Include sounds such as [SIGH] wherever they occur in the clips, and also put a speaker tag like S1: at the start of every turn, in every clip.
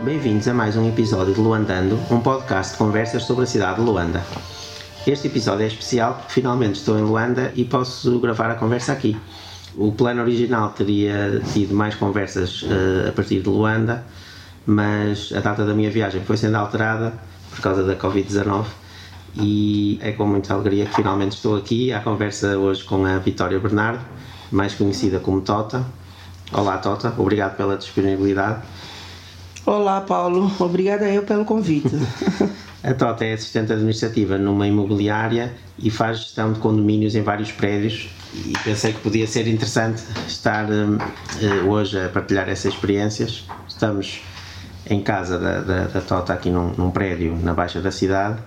S1: Bem-vindos a mais um episódio de Luandando, um podcast de conversas sobre a cidade de Luanda. Este episódio é especial porque finalmente estou em Luanda e posso gravar a conversa aqui. O plano original teria tido mais conversas uh, a partir de Luanda, mas a data da minha viagem foi sendo alterada por causa da Covid-19 e é com muita alegria que finalmente estou aqui à conversa hoje com a Vitória Bernardo, mais conhecida como Tota. Olá Tota, obrigado pela disponibilidade.
S2: Olá Paulo, obrigada eu pelo convite. [LAUGHS]
S1: a Tota é assistente administrativa numa imobiliária e faz gestão de condomínios em vários prédios e pensei que podia ser interessante estar uh, hoje a partilhar essas experiências. Estamos em casa da, da, da Tota aqui num, num prédio na Baixa da cidade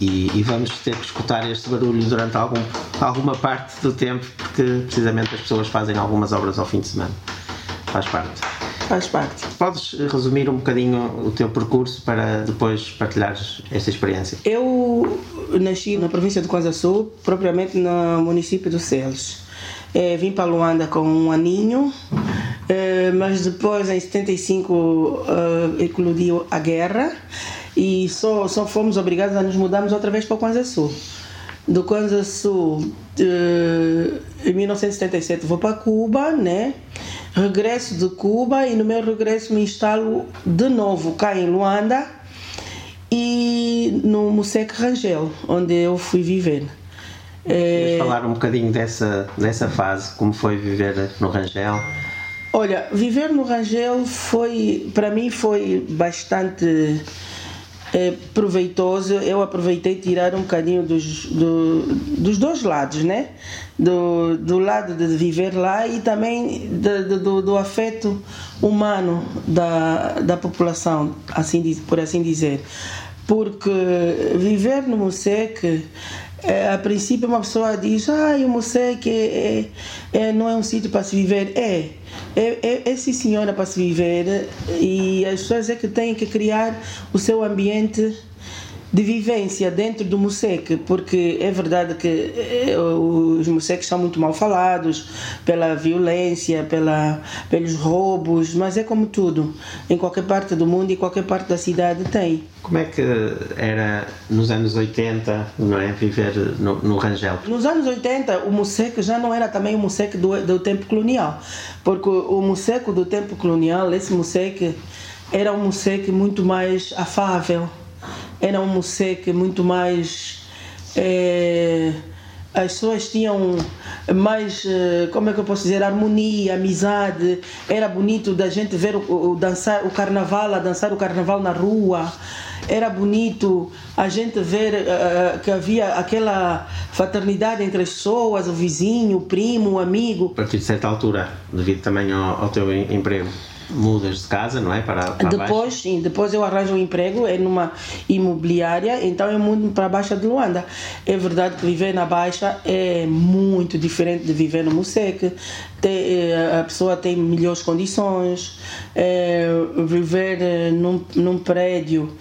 S1: e, e, vamos ter que escutar este barulho durante algum, alguma parte do tempo, porque precisamente as pessoas fazem algumas obras ao fim de semana. Faz parte.
S2: Faz parte.
S1: Podes resumir um bocadinho o teu percurso para depois partilhares esta experiência?
S2: Eu nasci na província de Kwanza Sul, propriamente no município do Celes. É, vim para Luanda com um aninho, é, mas depois, em 75, é, eclodiu a guerra e só, só fomos obrigados a nos mudarmos outra vez para o Kwanza Sul. Do Kwanza Sul, de, em 1977, vou para Cuba, né? Regresso de Cuba e no meu regresso me instalo de novo cá em Luanda e no Museu Rangel, onde eu fui viver.
S1: Queres é... falar um bocadinho dessa, dessa fase, como foi viver no Rangel?
S2: Olha, viver no Rangel foi, para mim, foi bastante é, proveitoso. Eu aproveitei tirar um bocadinho dos, do, dos dois lados, né? Do, do lado de viver lá e também do, do, do afeto humano da, da população, assim, por assim dizer. Porque viver no Moseque é, a princípio uma pessoa diz, ah, o Moseque é, é, não é um sítio para se viver. É, é, é, é sim senhora para se viver e as pessoas é que têm que criar o seu ambiente de vivência dentro do Musec, porque é verdade que eh, os Musecs são muito mal falados pela violência, pela, pelos roubos, mas é como tudo, em qualquer parte do mundo e qualquer parte da cidade tem.
S1: Como é que era nos anos 80, não é, viver no, no Rangel?
S2: Nos anos 80 o Musec já não era também o Musec do, do tempo colonial, porque o Musec do tempo colonial, esse Musec era um Musec muito mais afável, era um museu muito mais. É, as pessoas tinham mais, eh, como é que eu posso dizer, harmonia, amizade. Era bonito da gente ver o, o, dançar o carnaval, a dançar o carnaval na rua. Era bonito a gente ver uh, que havia aquela fraternidade entre as pessoas, o vizinho, o primo, o amigo.
S1: A partir de certa altura, devido também ao, ao teu emprego, mudas de casa, não é? Para, para
S2: depois, sim, depois eu arranjo um emprego é numa imobiliária, então eu mudo para a Baixa de Luanda. É verdade que viver na Baixa é muito diferente de viver no Musec. Eh, a pessoa tem melhores condições, é, viver eh, num, num prédio.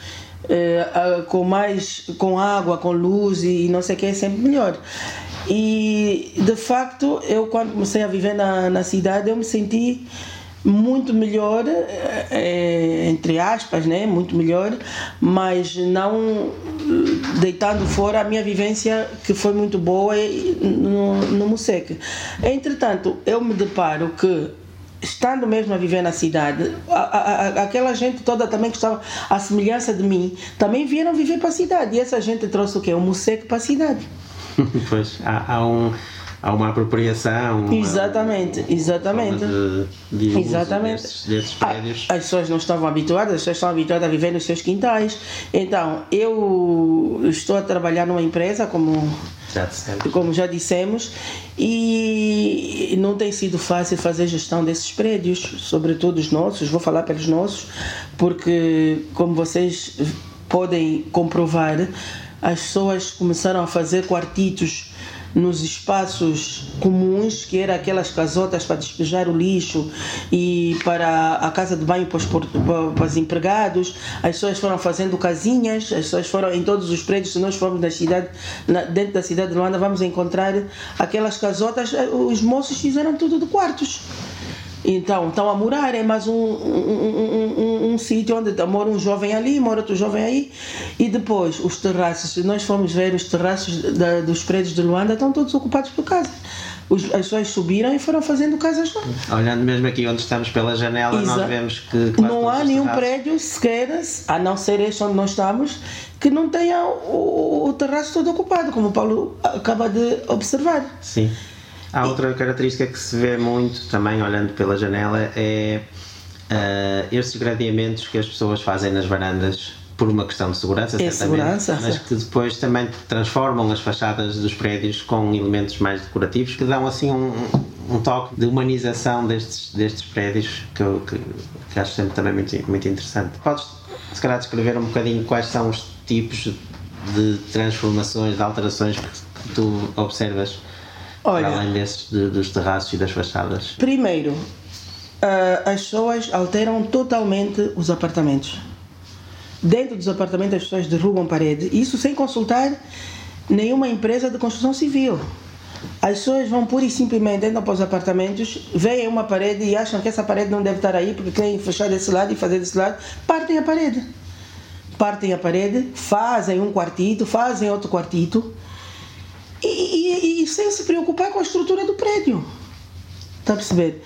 S2: É, com mais com água, com luz e não sei o que é sempre melhor. E de facto, eu quando comecei a viver na, na cidade, eu me senti muito melhor, é, entre aspas, né? muito melhor, mas não deitando fora a minha vivência que foi muito boa no, no Musec. Entretanto, eu me deparo que estando mesmo a viver na cidade, a, a, aquela gente toda também que estava à semelhança de mim, também vieram viver para a cidade. E essa gente trouxe o quê? O Musec para a cidade. [LAUGHS]
S1: pois, há, há um há uma apropriação.
S2: Exatamente, uma, exatamente.
S1: De, de exatamente. Desses, desses prédios.
S2: As pessoas não estavam habituadas, as pessoas estão habituadas a viver nos seus quintais. Então, eu estou a trabalhar numa empresa, como
S1: já
S2: como já dissemos, e não tem sido fácil fazer gestão desses prédios, sobretudo os nossos, vou falar pelos nossos, porque, como vocês podem comprovar, as pessoas começaram a fazer quartitos nos espaços comuns, que eram aquelas casotas para despejar o lixo e para a casa de banho para os, para os empregados. As pessoas foram fazendo casinhas, as pessoas foram em todos os prédios. Se nós formos na cidade, na, dentro da cidade de Luanda, vamos encontrar aquelas casotas. Eh, os moços fizeram tudo de quartos. Então, estão a morar, é mais um, um, um, um sítio onde mora um jovem ali, mora outro jovem aí, e depois os terraços, se nós formos ver os terraços da, dos prédios de Luanda, estão todos ocupados por casas. Os, as pessoas subiram e foram fazendo casas lá.
S1: Olhando mesmo aqui onde estamos pela janela,
S2: Exato.
S1: nós vemos que.
S2: Não há nenhum
S1: terraços-
S2: prédio sequer, a não ser este onde nós estamos, que não tenha o, o terraço todo ocupado, como o Paulo acaba de observar.
S1: Sim. Há outra característica que se vê muito também olhando pela janela é ah, estes gradeamentos que as pessoas fazem nas varandas por uma questão de segurança,
S2: É segurança,
S1: mas que depois também transformam as fachadas dos prédios com elementos mais decorativos que dão assim um, um toque de humanização destes, destes prédios que, eu, que, que acho sempre também muito, muito interessante. Podes, se calhar, descrever um bocadinho quais são os tipos de transformações, de alterações que, tu observas
S2: Olha.
S1: para além desses de- dos terraços e das fachadas?
S2: Primeiro, ah, as pessoas alteram totalmente os apartamentos. Dentro dos apartamentos, as pessoas derrubam parede. Isso sem consultar nenhuma empresa de construção civil. As pessoas vão pura e simplesmente entram para os apartamentos, veem uma parede e acham que essa parede não deve estar aí porque querem fechar desse lado e fazer desse lado, partem a parede. Partem a parede, fazem um quartito, fazem outro quartito e, e- e sem se preocupar com a estrutura do prédio. Está a perceber?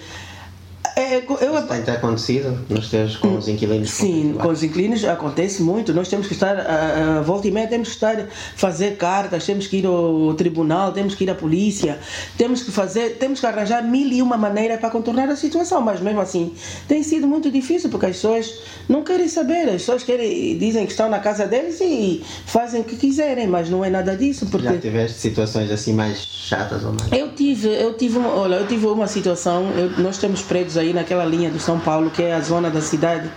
S2: É, eu,
S1: Tem ter acontecido nos teus com os inquilinos?
S2: Sim, com os inquilinos acontece muito. Nós temos que estar, a, a volta e meia, temos que estar, fazer cartas, temos que ir ao tribunal, temos que ir à polícia, temos que fazer, temos que arranjar mil e uma maneiras para contornar a situação, mas mesmo assim tem sido muito difícil porque as pessoas não querem saber, as pessoas querem, dizem que estão na casa deles e fazem o que quiserem, mas não é nada disso, porque
S1: Já tiveste situações assim mais chatas ou mais?
S2: eu tive, eu tive, uma, olha, eu tive uma situação. eu- nós temos prédios aí naquela linha do São Paulo, que é a zona da cidade,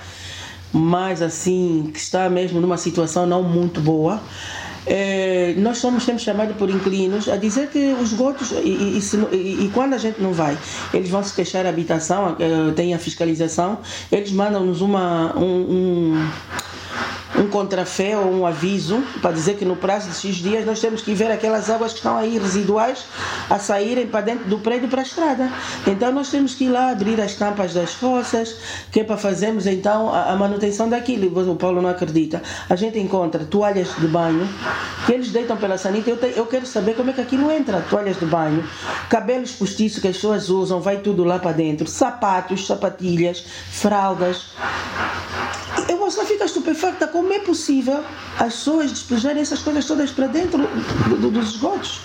S2: mas assim que está mesmo numa situação não muito boa. É, nós somos sempre chamados por inquilinos a dizer que os esgotos, e, e- e e- quando a gente não vai, eles vão se queixar à habitação, eh, tem a fiscalização, eles mandam-nos uma, um- um um contrafé ou um aviso para dizer que no prazo de X dias nós temos que ver aquelas águas que estão aí residuais a saírem para dentro do prédio para a estrada. Então nós temos que ir lá abrir as tampas das fossas, que é para fazermos então a, a manutenção daquilo. O Paulo não acredita. A gente encontra toalhas de banho que eles deitam pela sanita. Eu, te- eu quero saber como é que aquilo entra. Toalhas de banho, cabelos postiços que as pessoas usam, vai tudo lá para dentro. Sapatos, sapatilhas, fraldas. Eu só fico estupefacta como é possível as pessoas despejarem essas coisas todas para dentro do- do- dos esgotos.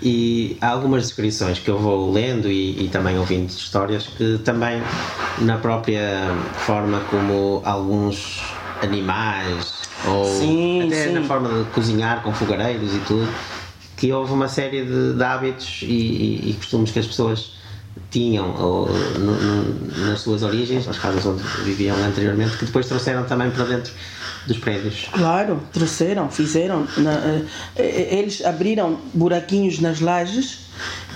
S1: E há algumas descrições que eu vou lendo e, e também ouvindo histórias que também na própria forma como alguns animais ou
S2: Sim,
S1: até
S2: sim.
S1: na forma de cozinhar com fogareiros e tudo que houve uma série de, de hábitos e, e- e costumes que as pessoas tinham ou, no- no- nas suas origens, nas casas onde viviam anteriormente, que depois trouxeram também para dentro dos prédios.
S2: Claro, trouxeram, fizeram. na- eh, eh, eles abriram buraquinhos nas lajes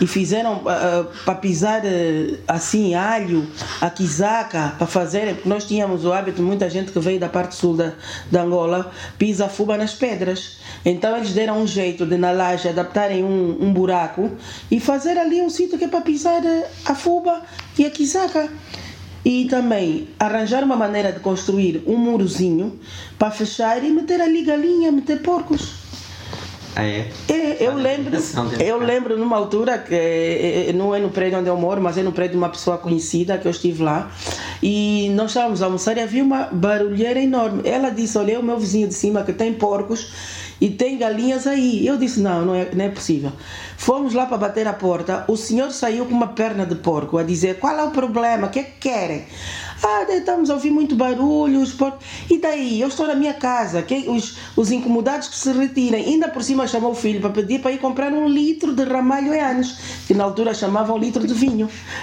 S2: e fizeram ah, para pisar eh, assim alho, a quizaca, para fazerem. Porque nós tínhamos o hábito, muita gente que veio da parte sul da, da Angola pisa fuba nas pedras. Então eles deram um jeito de na laje adaptarem um, um buraco e fazer ali um sítio que é para pisar a fuba e a quizaca. E também arranjar uma maneira de construir um murozinho para fechar e meter ali galinha, meter porcos.
S1: Ah, é?
S2: É, eu lembro, eu lembro numa altura que eh, eh, não é no prédio onde eu moro, mas é no prédio de uma pessoa conhecida que eu estive lá e nós estávamos a almoçar e havia uma barulheira enorme. Ela disse: Olha, é o meu vizinho de cima que tem porcos e tem galinhas aí. Eu disse: Não, não é, não é possível. Fomos lá para bater a porta. O senhor saiu com uma perna de porco a dizer: Qual é o problema? O que é que querem? Ah, estamos a ouvir muito barulho, os porcos. E daí? Eu estou na minha casa. Que os, os incomodados que se retirem. Ainda por cima chamou o filho para pedir para ir comprar um litro de ramalho em anos, que na altura chamavam um litro de vinho. [LAUGHS]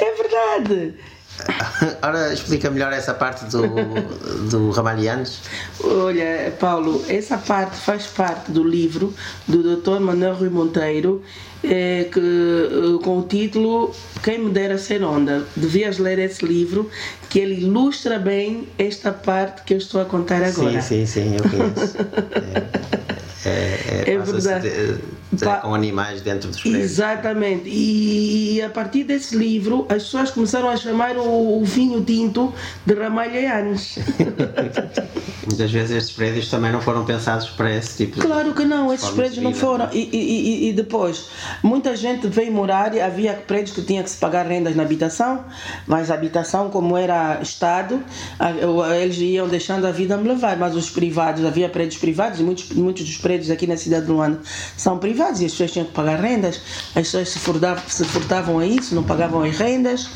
S2: é verdade. [LAUGHS]
S1: Ora, explica melhor essa parte do, do Ramalhianos.
S2: Olha, Paulo, essa parte faz parte do livro do Dr. Manuel Rui Monteiro, eh, que, eh, com o título Quem Me Dera Ser Onda. Devias ler esse livro, que ele ilustra bem esta parte que eu estou a contar agora.
S1: Sim, sim, sim, eu conheço. [LAUGHS] É, é,
S2: É
S1: passa-se
S2: verdade.
S1: Pá, com animais dentro dos prédios.
S2: Exatamente. E, e, a partir desse livro, as pessoas começaram a chamar o, o vinho tinto de ramalhianos. [LAUGHS]
S1: Muitas vezes estes prédios também não foram pensados para esse tipo
S2: claro de Claro que não, esses prédios não foram. E, e, e, depois, muita gente veio morar e havia prédios que tinha que se pagar rendas na habitação, mas a habitação, como era Estado, eles iam deixando a vida me levar. Mas os privados, havia prédios privados e muitos, muitos dos prédios aqui na cidade de Luanda são privados e as pessoas tinham que pagar rendas, as pessoas se furtavam, se furtavam a isso, não pagavam as rendas.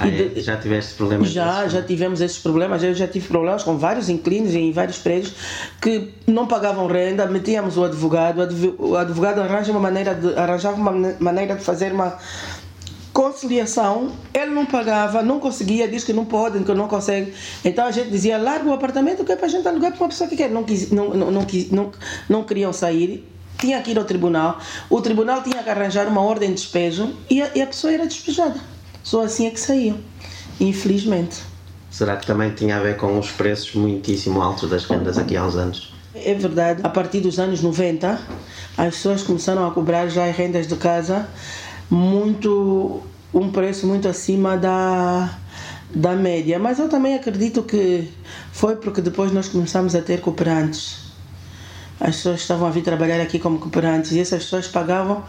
S1: Ah, é? já tiveste problemas?
S2: Já, já tivemos esses problemas. Eu já tive problemas com vários inquilinos em vários prédios que não pagavam renda, metíamos o advogado, o advogado arranja uma maneira de, arranjava uma maneira de fazer uma conciliação, ele não pagava, não conseguia, diz que não pode, que não consegue. Então a gente dizia, larga o apartamento que é para a gente alugar para uma pessoa que quer. Não, quis, não, não, não, não, não queriam sair tinha que ir ao tribunal, o tribunal tinha que arranjar uma ordem de despejo e a, e a pessoa era despejada. Só assim é que saíam, infelizmente.
S1: Será que também tinha a ver com os preços muitíssimo altos das rendas aqui há uns anos?
S2: É verdade. A partir dos anos 90, as pessoas começaram a cobrar já as rendas de casa muito um preço muito acima da da média, mas eu também acredito que foi porque depois nós começamos a ter cooperantes. As pessoas estavam a vir trabalhar aqui como cooperantes e essas pessoas pagavam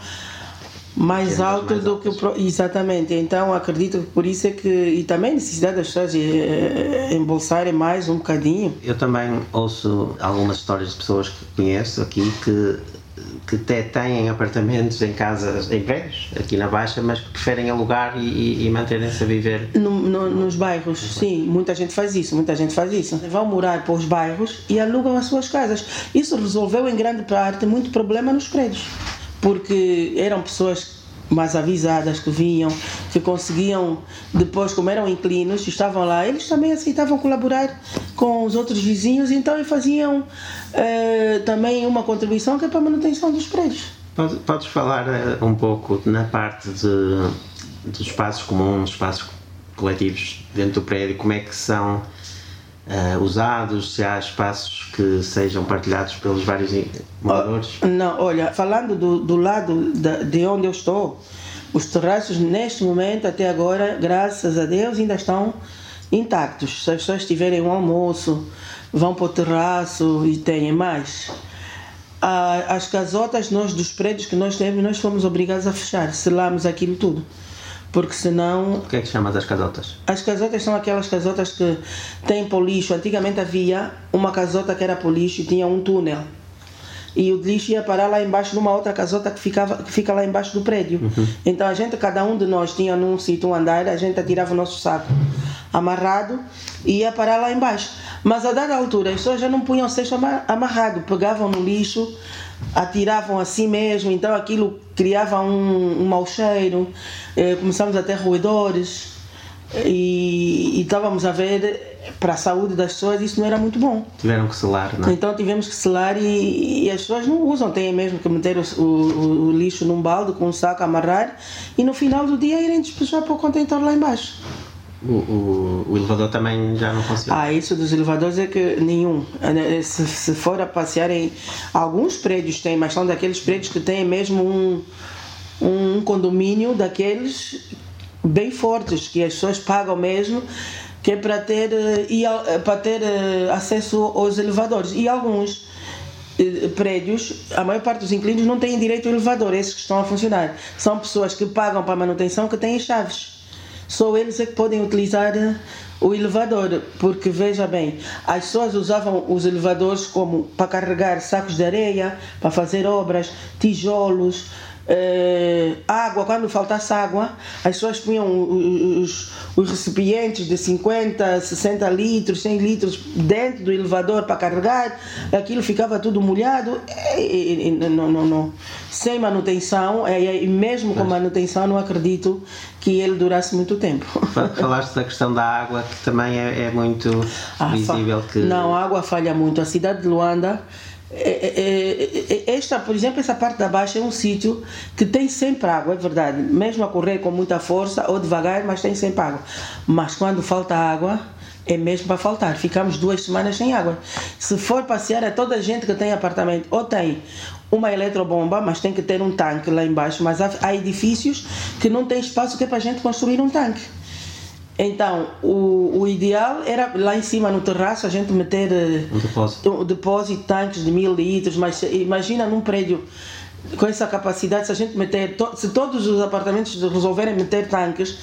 S2: mais alto mais do que o exatamente. Então acredito que por isso é que e também a necessidade das pessoas é, embolsarem mais um bocadinho.
S1: Eu também ouço algumas histórias de pessoas que conheço aqui que que até têm apartamentos em casas, em prédios, aqui na Baixa, mas que preferem alugar e, e manterem-se a viver.
S2: No, no, nos bairros, sim, muita gente faz isso, muita gente faz isso. Vão morar para os bairros e alugam as suas casas. Isso resolveu em grande parte muito problema nos prédios porque eram pessoas mais avisadas que vinham, que conseguiam, depois, como eram inclinos, estavam lá, eles também aceitavam colaborar com os outros vizinhos, então faziam eh, também uma contribuição que é para a manutenção dos prédios.
S1: Podes, podes falar uh, um pouco na parte de, de espaços comuns, espaços coletivos dentro do prédio, como é que são uh, usados, se há espaços que sejam partilhados pelos vários moradores?
S2: Oh, não, olha, falando do, do lado de, de onde eu estou, os terraços neste momento, até agora, graças a Deus, ainda estão intactos. Se as pessoas tiverem um almoço, vão para o terraço e têm mais. As casotas, nós dos prédios que nós temos, nós fomos obrigados a fechar, selamos aquilo tudo porque senão.
S1: O que é que chamas as casotas?
S2: As casotas são aquelas casotas que têm para o lixo. Antigamente havia uma casota que era para o lixo e tinha um túnel. E o lixo ia parar lá embaixo numa outra casota que, ficava, que fica lá embaixo do prédio. Uhum. Então a gente, cada um de nós tinha num sítio um andar, a gente atirava o nosso saco amarrado e ia parar lá embaixo. Mas a dada altura as pessoas já não punham o cesto amarrado, pegavam no lixo, atiravam assim mesmo, então aquilo criava um, um mau cheiro, eh, começamos a ter roedores e, e estávamos a ver para a saúde das pessoas isso não era muito bom.
S1: Tiveram que selar, não é?
S2: Então tivemos que selar e, e as pessoas não usam, têm mesmo que meter o, o, o, lixo num balde com um saco, amarrar e no final do dia irem despejar para o contentor lá embaixo.
S1: O, o, o, elevador também já não funciona.
S2: Ah, isso dos elevadores é que nenhum. Se, se for a passear em. Alguns prédios têm, mas são daqueles prédios que têm mesmo um, um condomínio daqueles bem fortes, que as pessoas pagam mesmo, que é para ter, e, para ter eh, acesso aos elevadores. E alguns eh, prédios, a maior parte dos inquilinos não têm direito ao elevador, esses que estão a funcionar. São pessoas que pagam para a manutenção que têm chaves só eles é que podem utilizar eh, o elevador, porque veja bem, as pessoas usavam os elevadores como para carregar sacos de areia, para fazer obras, tijolos, Uh, água, quando faltasse água, as pessoas punham os, os, recipientes de 50, 60 litros, 100 litros dentro do elevador para carregar, aquilo ficava tudo molhado, e, e, não, não, não, sem manutenção, e, mesmo com manutenção, não acredito que ele durasse muito tempo. [LAUGHS]
S1: Falaste da questão da água, que também é, é muito ah, visível. Que...
S2: Não, a água falha muito. A cidade de Luanda é, é, é, esta, por exemplo, essa parte da baixa é um sítio que tem sempre água, é verdade. Mesmo a correr com muita força ou devagar, mas tem sempre água. Mas quando falta água, é mesmo para faltar. Ficamos duas semanas sem água. Se for passear, é toda a gente que tem apartamento ou tem uma eletrobomba, mas tem que ter um tanque lá embaixo. Mas há, há edifícios que não tem espaço que é para a gente construir um tanque. Então, o, o ideal era lá em cima no terraço a gente meter eh,
S1: Um depósito.
S2: um depósito, tanques de mil litros, mas imagina num prédio com essa capacidade, se a gente meter, to- se todos os apartamentos resolverem meter tanques,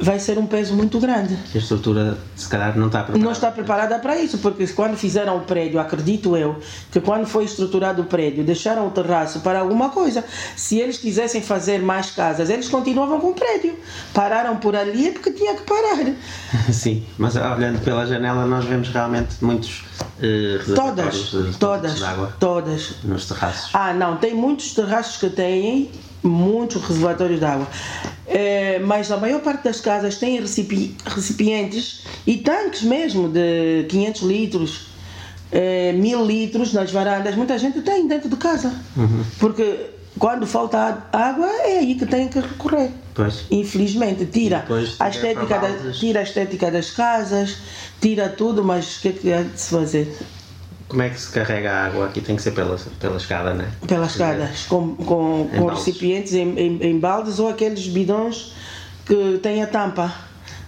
S2: vai ser um peso muito grande.
S1: Que a estrutura, se calhar, não está preparada.
S2: Não está preparada para isso, porque quando fizeram o prédio, acredito eu, que quando foi estruturado o prédio, deixaram o terraço para alguma coisa. Se eles quisessem fazer mais casas, eles continuavam com o prédio. Pararam por ali é porque tinha que parar. [LAUGHS]
S1: Sim, mas olhando pela janela nós vemos realmente muitos reservatórios
S2: Todas, todas,
S1: água
S2: todas.
S1: nos terraços.
S2: Ah, não, tem muitos terraços que têm muitos reservatórios de água. É, mas a maior parte das casas tem recipi- recipientes e tanques mesmo de 500 litros, é, 1000 litros nas varandas. Muita gente tem dentro de casa. Porque quando falta água é aí que tem que recorrer.
S1: Pois.
S2: Infelizmente, tira a,
S1: tiver
S2: estética da, tira a estética das casas, tira tudo, mas o que é que há de se fazer?
S1: Como é que se carrega a água? Aqui tem que ser pela, pela escada, não é?
S2: pelas escadas com, com,
S1: Em
S2: com
S1: baldes.
S2: recipientes em, em, em baldes ou aqueles bidões que têm a tampa.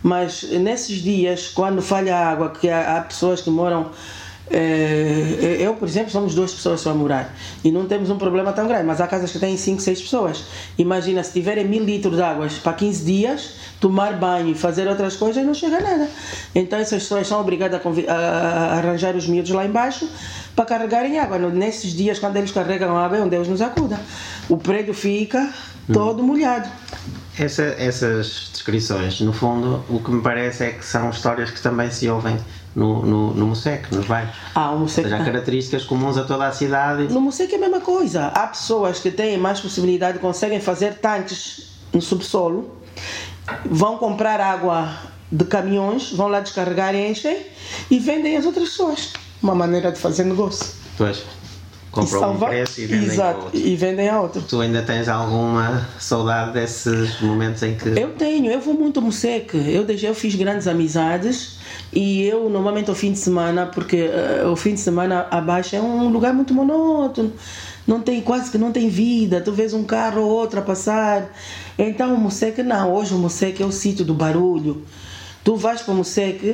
S2: Mas nesses dias, quando falha a água, que há, há pessoas que moram. Eh, eu, por exemplo, somos duas pessoas só a morar e não temos um problema tão grande, mas há casas que têm 5, 6 pessoas. Imagina se tiverem mil litros de água para 15 dias, tomar banho e fazer outras coisas, não chega a nada. Então essas pessoas são obrigadas a, a- arranjar os miúdos lá embaixo para carregarem água. Nesses dias, quando eles carregam água, é um Deus nos acuda. O prédio fica todo molhado.
S1: Essa- essas descrições, no fundo, o que me parece é que são histórias que também se ouvem no, no, no Mosec, nos bairros.
S2: Ah, o
S1: Ou seja, há
S2: Moseca.
S1: características comuns a toda a cidade.
S2: No Moseca é a mesma coisa. Há pessoas que têm mais possibilidade, conseguem fazer tanques no subsolo, vão comprar água de caminhões, vão lá descarregar, enchem e vendem às outras pessoas. Uma maneira de fazer negócio.
S1: Depois Compram um
S2: salvar-
S1: preço e vendem
S2: Exato,
S1: ao outro.
S2: e vendem a outro.
S1: Tu ainda tens alguma saudade desses momentos em que.
S2: Eu tenho, eu vou muito ao Moseque. Eu, desde- eu fiz grandes amizades e eu normalmente ao fim de semana, porque eh, o fim de semana abaixo é um lugar muito monótono. Não tem quase que não tem vida. Tu vês um carro ou outro a passar. Então o Moseque não. Hoje o Moseque é o sítio do barulho. Tu vais para o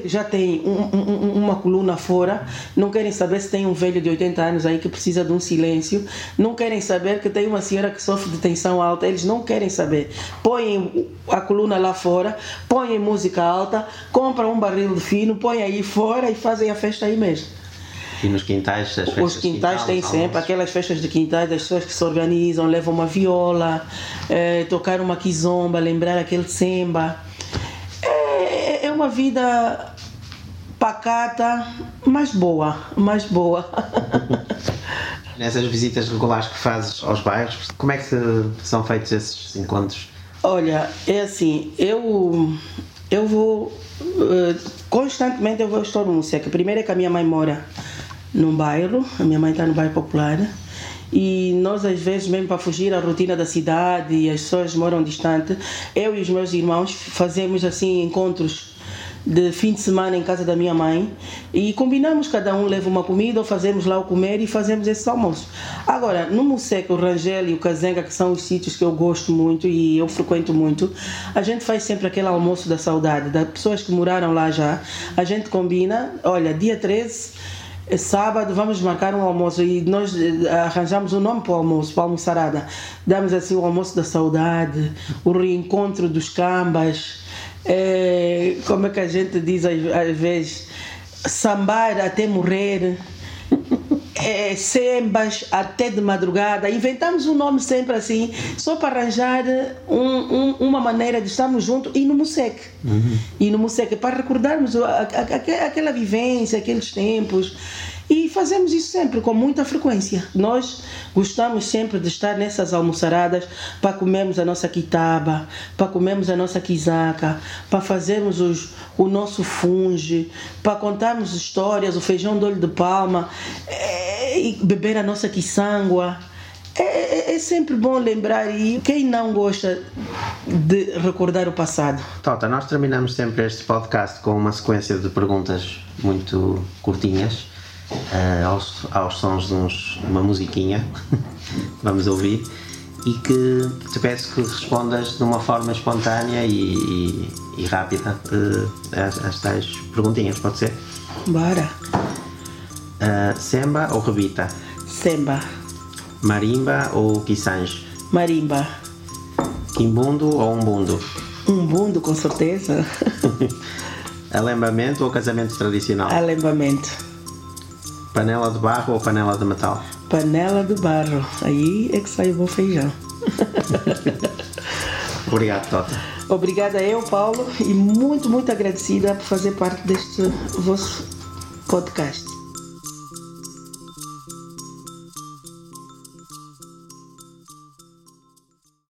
S2: já tem um- um- um- uma coluna fora, não querem saber se tem um velho de 80 anos aí que precisa de um silêncio, não querem saber que tem uma senhora que sofre de tensão alta, eles não querem saber. Põem a coluna lá fora, põem música alta, compram um barril de fino, põem aí fora e fazem a festa aí mesmo.
S1: E nos quintais, as festas
S2: Os quintais têm sempre aquelas festas de quintais das pessoas que se organizam, levam uma viola, eh, tocar uma kizomba, lembrar aquele samba. Uma vida pacata, mas boa, mais boa. [LAUGHS]
S1: Nessas visitas regulares que fazes aos bairros, como é que são feitos esses encontros?
S2: Olha, é assim, eu eu vou eh, constantemente eu vou estar no que Primeiro é que a minha mãe mora num bairro, a minha mãe está no bairro popular. E nós, às vezes, mesmo para fugir à rotina da cidade e as pessoas moram distante, eu e os meus irmãos fazemos assim encontros de fim de semana em casa da minha mãe e combinamos, cada um leva uma comida ou fazemos lá o comer e fazemos esse almoço. Agora, no Museca, o Rangel e o Kazenga, que são os sítios que eu gosto muito e eu frequento muito, a gente faz sempre aquele almoço da saudade, das pessoas que moraram lá já. A gente combina, olha, dia 13 é sábado vamos marcar um almoço e nós eh, arranjamos um nome para o almoço, para a almoçarada. Damos assim o almoço da saudade, o reencontro dos cambas, eh, como é que a gente diz às, às vezes, sambar até morrer. É, sembas até de madrugada. Inventamos um nome sempre assim, só para arranjar um- um- uma maneira de estarmos juntos e no Museque. E no Museque, para recordarmos a- a- a- aquela vivência, aqueles tempos. E fazemos isso sempre, com muita frequência. Nós gostamos sempre de estar nessas almoçaradas para comermos a nossa quitaba, para comermos a nossa quizaca, para fazermos os, o nosso funge, para contarmos histórias, o feijão de olho de palma, eh, e beber a nossa quiçangua. É, é- é sempre bom lembrar e quem não gosta de recordar o passado?
S1: Tota, nós terminamos sempre este podcast com uma sequência de perguntas muito curtinhas uh, aos, aos sons de, uns, uma musiquinha. Vamos ouvir. E que te peço que respondas de uma forma espontânea e, e, e rápida uh, às, às tais perguntinhas, pode ser?
S2: Bora.
S1: Uh, semba ou rebita?
S2: Semba.
S1: Marimba ou quisange?
S2: Marimba.
S1: Quimbundo ou umbundo?
S2: Umbundo, com certeza. [LAUGHS]
S1: Alembamento ou casamento tradicional?
S2: Alembamento.
S1: Panela de barro ou panela de metal?
S2: Panela de barro. Aí é que sai o bom feijão. [LAUGHS]
S1: Obrigado, Tota.
S2: Obrigada eu, Paulo, e muito, muito agradecida por fazer parte deste vosso podcast.